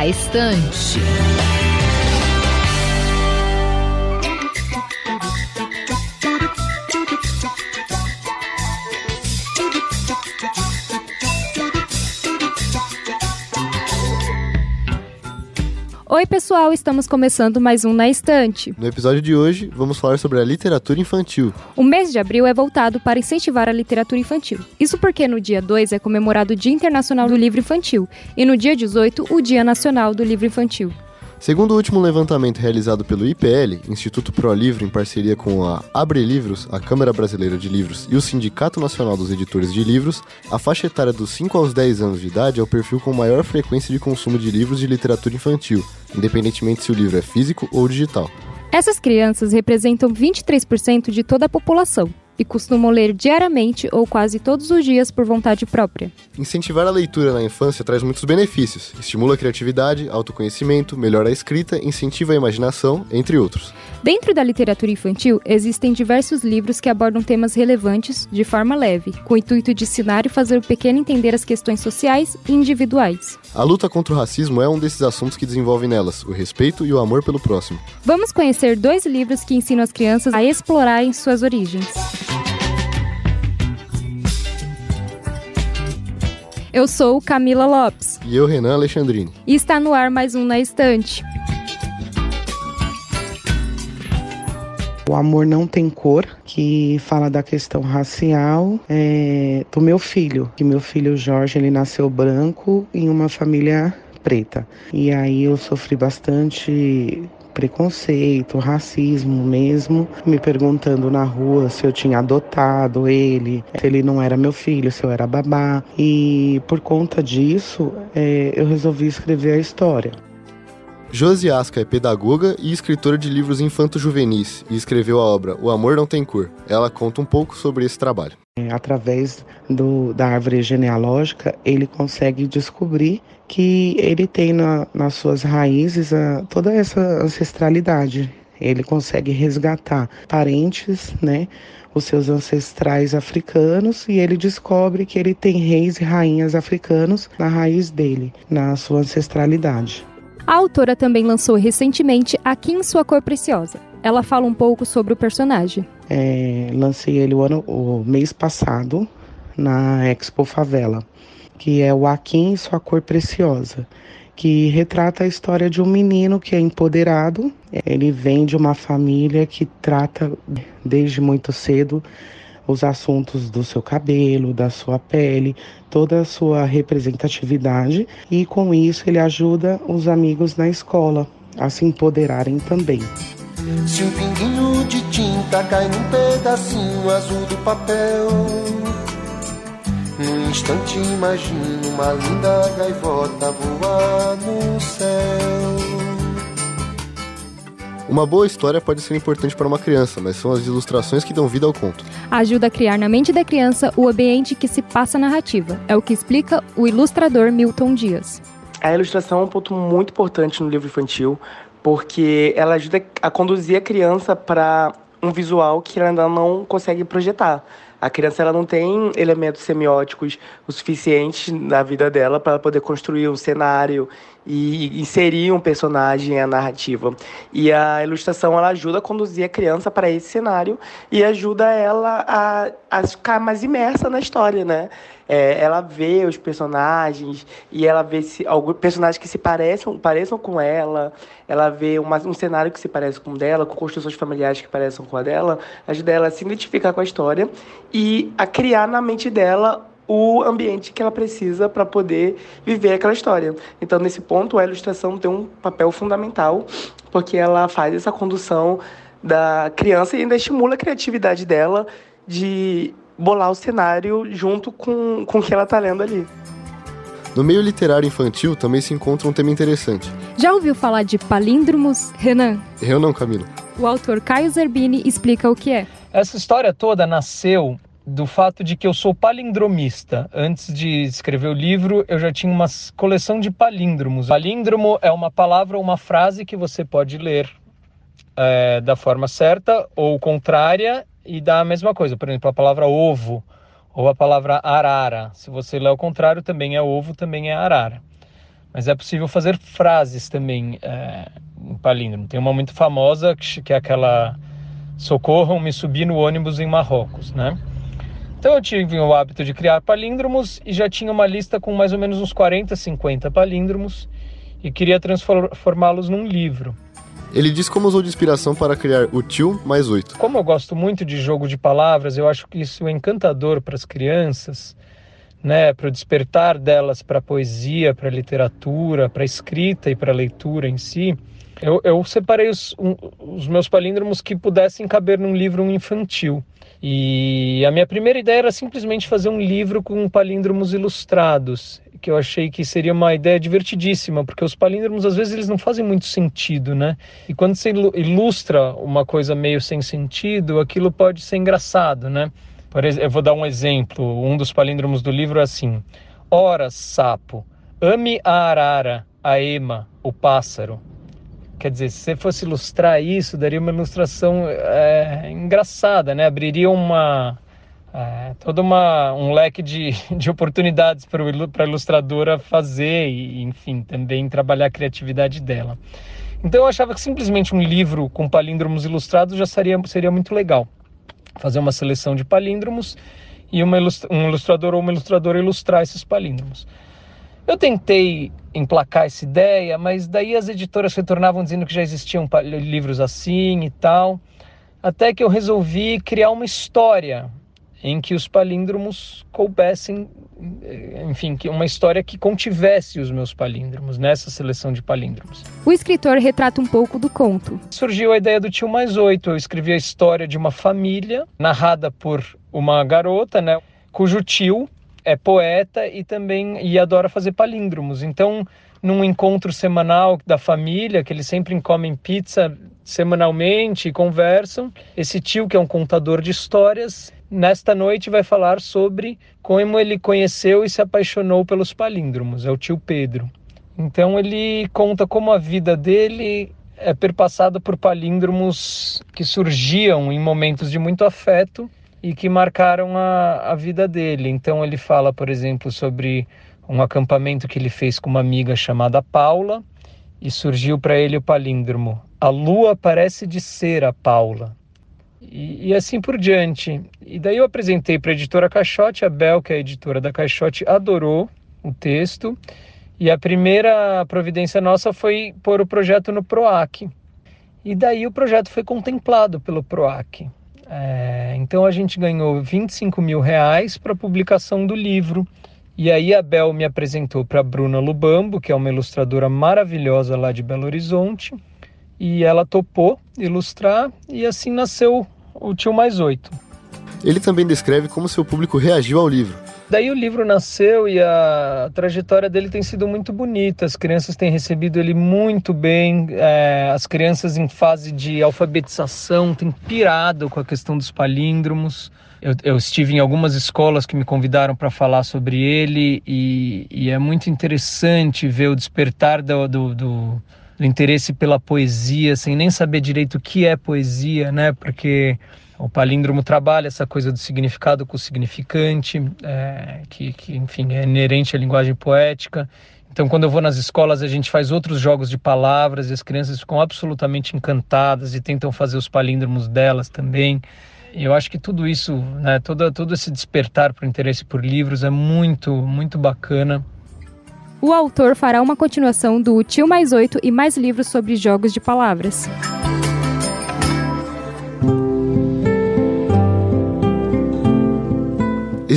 Na Estante. Oi, pessoal, estamos começando mais um Na Estante. No episódio de hoje, vamos falar sobre a literatura infantil. O mês de abril é voltado para incentivar a literatura infantil. Isso porque no dia 2 é comemorado o Dia Internacional do Livro Infantil e no dia 18 o Dia Nacional do Livro Infantil. Segundo o último levantamento realizado pelo IPL, Instituto Pro Livro, em parceria com a Abre Livros, a Câmara Brasileira de Livros e o Sindicato Nacional dos Editores de Livros, a faixa etária dos 5 aos 10 anos de idade é o perfil com maior frequência de consumo de livros de literatura infantil, independentemente se o livro é físico ou digital. Essas crianças representam 23% de toda a população e costumam ler diariamente ou quase todos os dias por vontade própria. Incentivar a leitura na infância traz muitos benefícios. Estimula a criatividade, autoconhecimento, melhora a escrita, incentiva a imaginação, entre outros. Dentro da literatura infantil, existem diversos livros que abordam temas relevantes de forma leve, com o intuito de ensinar e fazer o pequeno entender as questões sociais e individuais. A luta contra o racismo é um desses assuntos que desenvolve nelas, o respeito e o amor pelo próximo. Vamos conhecer dois livros que ensinam as crianças a explorarem suas origens. Eu sou Camila Lopes. E eu, Renan Alexandrini. E está no ar mais um Na Estante. O Amor Não Tem Cor, que fala da questão racial é, do meu filho. Que meu filho Jorge, ele nasceu branco em uma família preta. E aí eu sofri bastante preconceito, racismo mesmo, me perguntando na rua se eu tinha adotado ele, se ele não era meu filho, se eu era babá. E por conta disso, é, eu resolvi escrever a história. Josi Asca é pedagoga e escritora de livros infanto-juvenis e escreveu a obra O Amor Não Tem Cor. Ela conta um pouco sobre esse trabalho. É, através do, da árvore genealógica, ele consegue descobrir que ele tem na, nas suas raízes a, toda essa ancestralidade. Ele consegue resgatar parentes, né, os seus ancestrais africanos e ele descobre que ele tem reis e rainhas africanos na raiz dele, na sua ancestralidade. A autora também lançou recentemente Aqui em Sua Cor Preciosa. Ela fala um pouco sobre o personagem. É, lancei ele o, ano, o mês passado na Expo Favela, que é o Aqui em Sua Cor Preciosa, que retrata a história de um menino que é empoderado. Ele vem de uma família que trata desde muito cedo os assuntos do seu cabelo, da sua pele, toda a sua representatividade e com isso ele ajuda os amigos na escola a se empoderarem também. Se um pinguinho de tinta cai num pedacinho azul do papel, num instante imagino uma linda gaivota voar no céu. Uma boa história pode ser importante para uma criança, mas são as ilustrações que dão vida ao conto. Ajuda a criar na mente da criança o ambiente que se passa a narrativa. É o que explica o ilustrador Milton Dias. A ilustração é um ponto muito importante no livro infantil, porque ela ajuda a conduzir a criança para um visual que ela ainda não consegue projetar. A criança ela não tem elementos semióticos o suficiente na vida dela para poder construir um cenário e inserir um personagem à narrativa. E a ilustração ela ajuda a conduzir a criança para esse cenário e ajuda ela a, a ficar mais imersa na história, né? É, ela vê os personagens e ela vê se, alguns personagens que se pareçam, pareçam com ela, ela vê uma, um cenário que se parece com o dela, com construções familiares que pareçam com a dela, ajuda ela a se identificar com a história e a criar na mente dela o ambiente que ela precisa para poder viver aquela história. Então, nesse ponto, a ilustração tem um papel fundamental, porque ela faz essa condução da criança e ainda estimula a criatividade dela de bolar o cenário junto com, com o que ela está lendo ali. No meio literário infantil também se encontra um tema interessante. Já ouviu falar de palíndromos, Renan? Eu não, Camila. O autor Caio Zerbini explica o que é. Essa história toda nasceu do fato de que eu sou palindromista. Antes de escrever o livro, eu já tinha uma coleção de palíndromos. Palíndromo é uma palavra ou uma frase que você pode ler é, da forma certa ou contrária e dá a mesma coisa. Por exemplo, a palavra ovo ou a palavra arara. Se você lê ao contrário, também é ovo, também é arara. mas é possível fazer frases também é, em palíndromo. Tem uma muito famosa que é aquela socorram-me subir no ônibus em Marrocos, né? Então eu tive o hábito de criar palíndromos e já tinha uma lista com mais ou menos uns 40, 50 palíndromos e queria transformá-los num livro. Ele diz como usou de inspiração para criar o Tio mais oito. Como eu gosto muito de jogo de palavras, eu acho que isso é encantador para as crianças né, para o despertar delas para a poesia, para a literatura, para a escrita e para a leitura em si, eu, eu separei os, um, os meus palíndromos que pudessem caber num livro infantil. E a minha primeira ideia era simplesmente fazer um livro com palíndromos ilustrados, que eu achei que seria uma ideia divertidíssima, porque os palíndromos às vezes eles não fazem muito sentido, né? E quando você ilustra uma coisa meio sem sentido, aquilo pode ser engraçado, né? Por exemplo, eu vou dar um exemplo. Um dos palíndromos do livro é assim: Ora, sapo, ame a arara, a ema, o pássaro. Quer dizer, se você fosse ilustrar isso, daria uma ilustração é, engraçada, né? Abriria uma é, todo uma, um leque de, de oportunidades para a ilustradora fazer e, enfim, também trabalhar a criatividade dela. Então eu achava que simplesmente um livro com palíndromos ilustrados já seria, seria muito legal fazer uma seleção de palíndromos e uma, um ilustrador ou uma ilustradora ilustrar esses palíndromos. Eu tentei emplacar essa ideia, mas daí as editoras retornavam dizendo que já existiam livros assim e tal, até que eu resolvi criar uma história em que os palíndromos coubessem, enfim, que uma história que contivesse os meus palíndromos nessa seleção de palíndromos. O escritor retrata um pouco do conto. Surgiu a ideia do Tio Mais Oito. Eu escrevi a história de uma família narrada por uma garota, né, cujo tio é poeta e também e adora fazer palíndromos. Então, num encontro semanal da família, que eles sempre comem pizza semanalmente e conversam, esse tio que é um contador de histórias nesta noite vai falar sobre como ele conheceu e se apaixonou pelos palíndromos, é o tio Pedro. Então ele conta como a vida dele é perpassada por palíndromos que surgiam em momentos de muito afeto e que marcaram a, a vida dele. Então ele fala, por exemplo, sobre um acampamento que ele fez com uma amiga chamada Paula e surgiu para ele o palíndromo: A lua parece de ser a Paula. E, e, assim por diante. E daí eu apresentei para a editora Caixote, a Bel, que é a editora da Caixote, adorou o texto. E a primeira providência nossa foi pôr o projeto no PROAC. E daí o projeto foi contemplado pelo PROAC. É, então a gente ganhou 25 mil reais para a publicação do livro. E aí a Bel me apresentou para Bruna Lubambo, que é uma ilustradora maravilhosa lá de Belo Horizonte e ela topou ilustrar e assim nasceu o Tio Mais Oito. Ele também descreve como seu público reagiu ao livro. Daí o livro nasceu e a trajetória dele tem sido muito bonita. As crianças têm recebido ele muito bem. É, as crianças em fase de alfabetização têm pirado com a questão dos palíndromos. Eu, eu estive em algumas escolas que me convidaram para falar sobre ele e, e, é muito interessante ver o despertar do, do, do do interesse pela poesia, sem nem saber direito o que é poesia, né? Porque o palíndromo trabalha essa coisa do significado com o significante, é, que, que, enfim, é inerente à linguagem poética. Então, quando eu vou nas escolas, a gente faz outros jogos de palavras e as crianças ficam absolutamente encantadas e tentam fazer os palíndromos delas também. E eu acho que tudo isso, né, todo, todo esse despertar para o interesse por livros é muito, muito bacana o autor fará uma continuação do Tio Mais Oito e mais livros sobre jogos de palavras.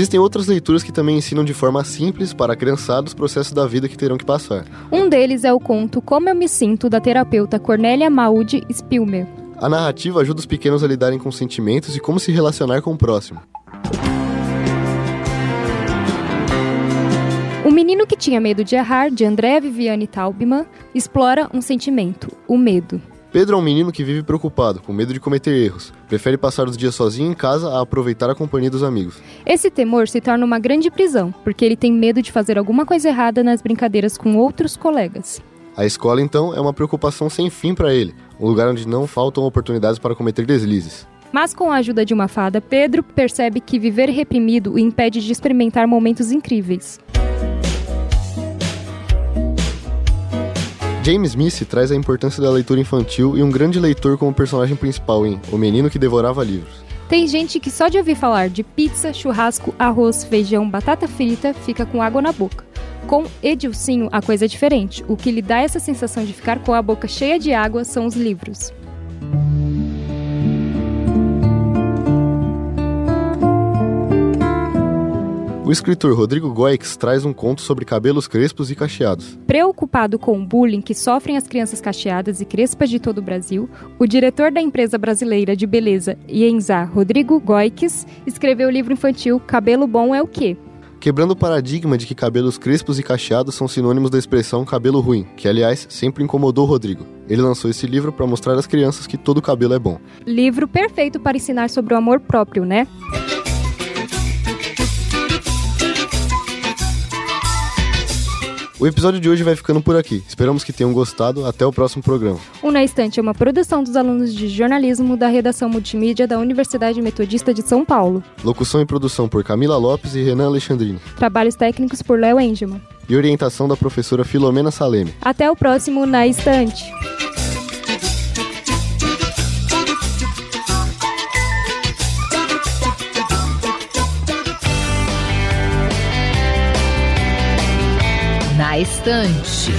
Existem outras leituras que também ensinam de forma simples para a criançada os processos da vida que terão que passar. Um deles é o conto Como Eu Me Sinto, da terapeuta Cornélia Maude Spilmer. A narrativa ajuda os pequenos a lidarem com sentimentos e como se relacionar com o próximo. O menino que tinha medo de errar, de André Viviane Taubman, explora um sentimento, o medo. Pedro é um menino que vive preocupado, com medo de cometer erros. Prefere passar os dias sozinho em casa a aproveitar a companhia dos amigos. Esse temor se torna uma grande prisão, porque ele tem medo de fazer alguma coisa errada nas brincadeiras com outros colegas. A escola, então, é uma preocupação sem fim para ele, um lugar onde não faltam oportunidades para cometer deslizes. Mas com a ajuda de uma fada, Pedro percebe que viver reprimido o impede de experimentar momentos incríveis. James Smith traz a importância da leitura infantil e um grande leitor como personagem principal em O Menino que Devorava Livros. Tem gente que só de ouvir falar de pizza, churrasco, arroz, feijão, batata frita fica com água na boca. Com Edilcinho, a coisa é diferente. O que lhe dá essa sensação de ficar com a boca cheia de água são os livros. O escritor Rodrigo Goix traz um conto sobre cabelos crespos e cacheados. Preocupado com o bullying que sofrem as crianças cacheadas e crespas de todo o Brasil, o diretor da empresa brasileira de beleza Ienza, Rodrigo Goix, escreveu o livro infantil Cabelo Bom é o Quê? Quebrando o paradigma de que cabelos crespos e cacheados são sinônimos da expressão cabelo ruim, que aliás sempre incomodou Rodrigo. Ele lançou esse livro para mostrar às crianças que todo cabelo é bom. Livro perfeito para ensinar sobre o amor próprio, né? O episódio de hoje vai ficando por aqui. Esperamos que tenham gostado. Até o próximo programa. O Na Estante é uma produção dos alunos de jornalismo da redação multimídia da Universidade Metodista de São Paulo. Locução e produção por Camila Lopes e Renan Alexandrini. Trabalhos técnicos por Léo Engelman. E orientação da professora Filomena Saleme. Até o próximo Na Estante. Na Estante.